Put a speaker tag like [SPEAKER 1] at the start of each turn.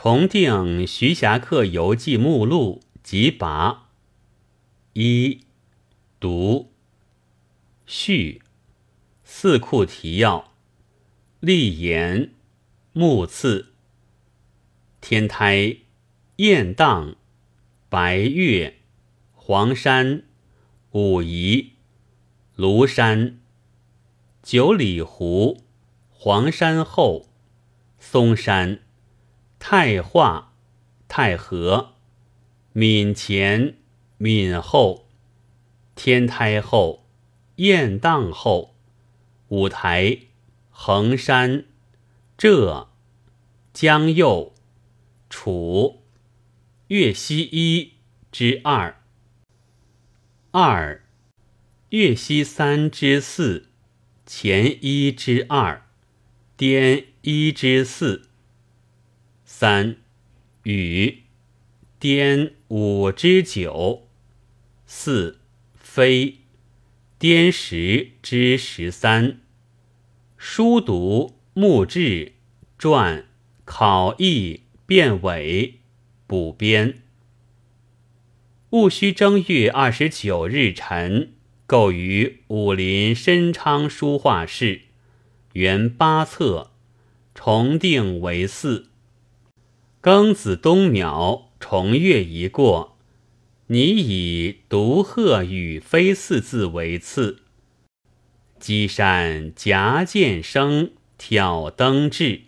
[SPEAKER 1] 重定徐霞客游记目录及跋。一读。序。四库提要。立言。目次。天台。雁荡白月。黄山。武夷。庐山。九里湖。黄山后。嵩山。太化、太和、闽前、闽后、天台后、雁荡后、五台、衡山、浙、江右、楚、岳西一之二、二、岳西三之四、前一之二、滇一之四。三禹，滇五之九。四飞，颠十之十三。书读木志传考译变伪补编。戊戌正月二十九日晨，构于武林申昌书画室，原八册，重定为四。庚子冬苗，重月一过，拟以独鹤与飞四字为次。积山夹剑声，挑灯至，